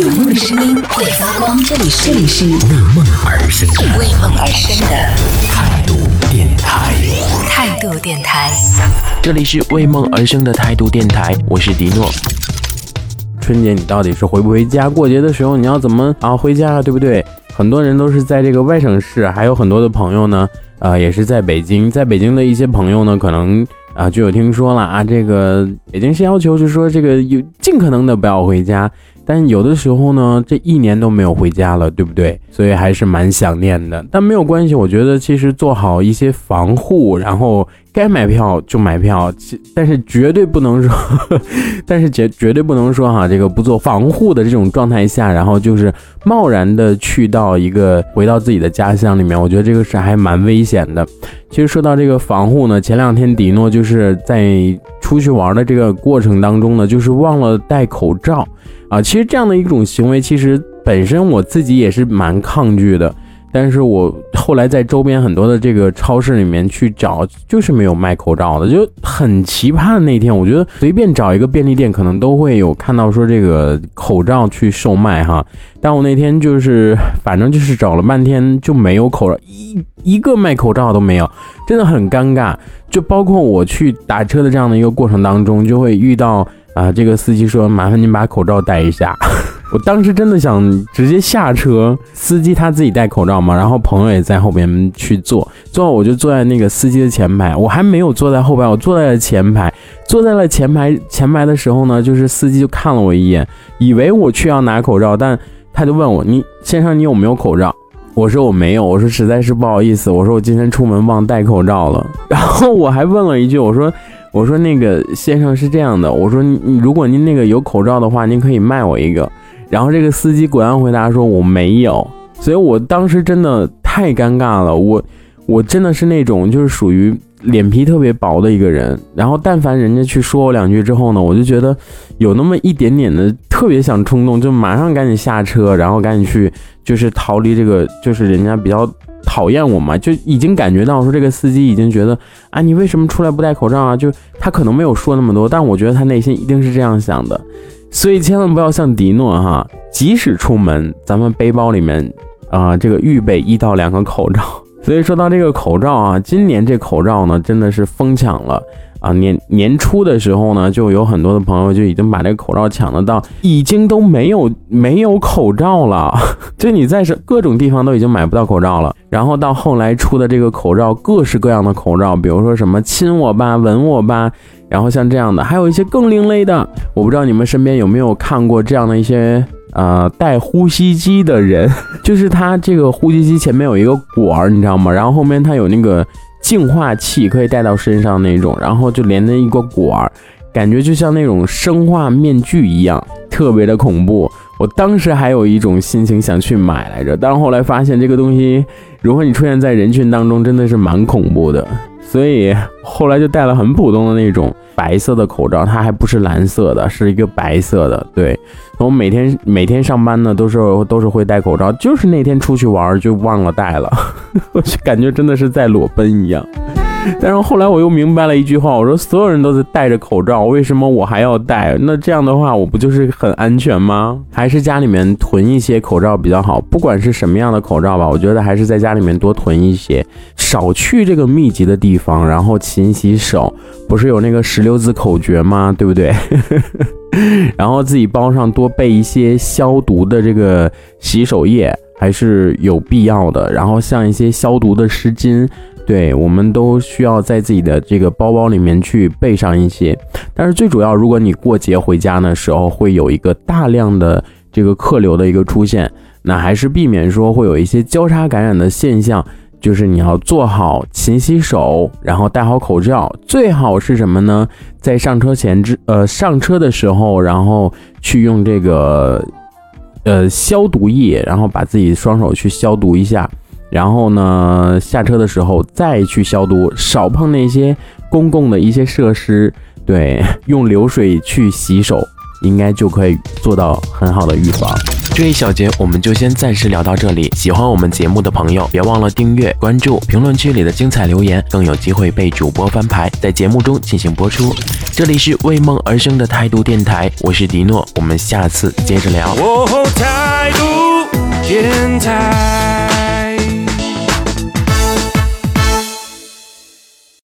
有梦的声音会发光，这里是为梦而生为梦而生的态度电台。态度电台。这里是为梦而生的态度电台，我是迪诺。春节你到底是回不回家？过节的时候你要怎么啊回家，对不对？很多人都是在这个外省市，还有很多的朋友呢，呃，也是在北京。在北京的一些朋友呢，可能啊就有听说了啊，这个北京市要求是说这个有尽可能的不要回家。但有的时候呢，这一年都没有回家了，对不对？所以还是蛮想念的。但没有关系，我觉得其实做好一些防护，然后该买票就买票，但是绝对不能说，但是绝绝对不能说哈，这个不做防护的这种状态下，然后就是贸然的去到一个回到自己的家乡里面，我觉得这个是还蛮危险的。其实说到这个防护呢，前两天迪诺就是在出去玩的这个过程当中呢，就是忘了戴口罩。啊，其实这样的一种行为，其实本身我自己也是蛮抗拒的。但是我后来在周边很多的这个超市里面去找，就是没有卖口罩的，就很奇葩的那天，我觉得随便找一个便利店，可能都会有看到说这个口罩去售卖哈。但我那天就是反正就是找了半天就没有口罩，一一个卖口罩都没有，真的很尴尬。就包括我去打车的这样的一个过程当中，就会遇到。啊，这个司机说：“麻烦您把口罩戴一下。”我当时真的想直接下车，司机他自己戴口罩嘛，然后朋友也在后边去坐，坐我就坐在那个司机的前排，我还没有坐在后排，我坐在了前排，坐在了前排前排的时候呢，就是司机就看了我一眼，以为我去要拿口罩，但他就问我：“你先生，你有没有口罩？” 我说：“我没有。”我说：“实在是不好意思。”我说：“我今天出门忘戴口罩了。”然后我还问了一句：“我说。”我说那个先生是这样的，我说如果您那个有口罩的话，您可以卖我一个。然后这个司机果然回答说我没有，所以我当时真的太尴尬了。我我真的是那种就是属于脸皮特别薄的一个人。然后但凡人家去说我两句之后呢，我就觉得有那么一点点的特别想冲动，就马上赶紧下车，然后赶紧去就是逃离这个就是人家比较。讨厌我嘛，就已经感觉到说这个司机已经觉得啊，你为什么出来不戴口罩啊？就他可能没有说那么多，但我觉得他内心一定是这样想的。所以千万不要像迪诺哈，即使出门，咱们背包里面啊，这个预备一到两个口罩。所以说到这个口罩啊，今年这口罩呢，真的是疯抢了。啊，年年初的时候呢，就有很多的朋友就已经把这个口罩抢得到，已经都没有没有口罩了，就你在是各种地方都已经买不到口罩了。然后到后来出的这个口罩，各式各样的口罩，比如说什么亲我吧、吻我吧，然后像这样的，还有一些更另类的。我不知道你们身边有没有看过这样的一些呃带呼吸机的人，就是他这个呼吸机前面有一个管儿，你知道吗？然后后面他有那个。净化器可以带到身上那种，然后就连着一个管儿，感觉就像那种生化面具一样，特别的恐怖。我当时还有一种心情想去买来着，但是后来发现这个东西，如果你出现在人群当中，真的是蛮恐怖的。所以后来就戴了很普通的那种白色的口罩，它还不是蓝色的，是一个白色的。对，我每天每天上班呢，都是都是会戴口罩，就是那天出去玩就忘了戴了，我就感觉真的是在裸奔一样。但是后来我又明白了一句话，我说所有人都在戴着口罩，为什么我还要戴？那这样的话，我不就是很安全吗？还是家里面囤一些口罩比较好。不管是什么样的口罩吧，我觉得还是在家里面多囤一些，少去这个密集的地方，然后勤洗手。不是有那个十六字口诀吗？对不对？然后自己包上多备一些消毒的这个洗手液，还是有必要的。然后像一些消毒的湿巾。对，我们都需要在自己的这个包包里面去备上一些，但是最主要，如果你过节回家的时候会有一个大量的这个客流的一个出现，那还是避免说会有一些交叉感染的现象，就是你要做好勤洗手，然后戴好口罩，最好是什么呢？在上车前之呃上车的时候，然后去用这个呃消毒液，然后把自己双手去消毒一下。然后呢，下车的时候再去消毒，少碰那些公共的一些设施，对，用流水去洗手，应该就可以做到很好的预防。这一小节我们就先暂时聊到这里。喜欢我们节目的朋友，别忘了订阅、关注，评论区里的精彩留言更有机会被主播翻牌，在节目中进行播出。这里是为梦而生的态度电台，我是迪诺，我们下次接着聊。哦，态度电台。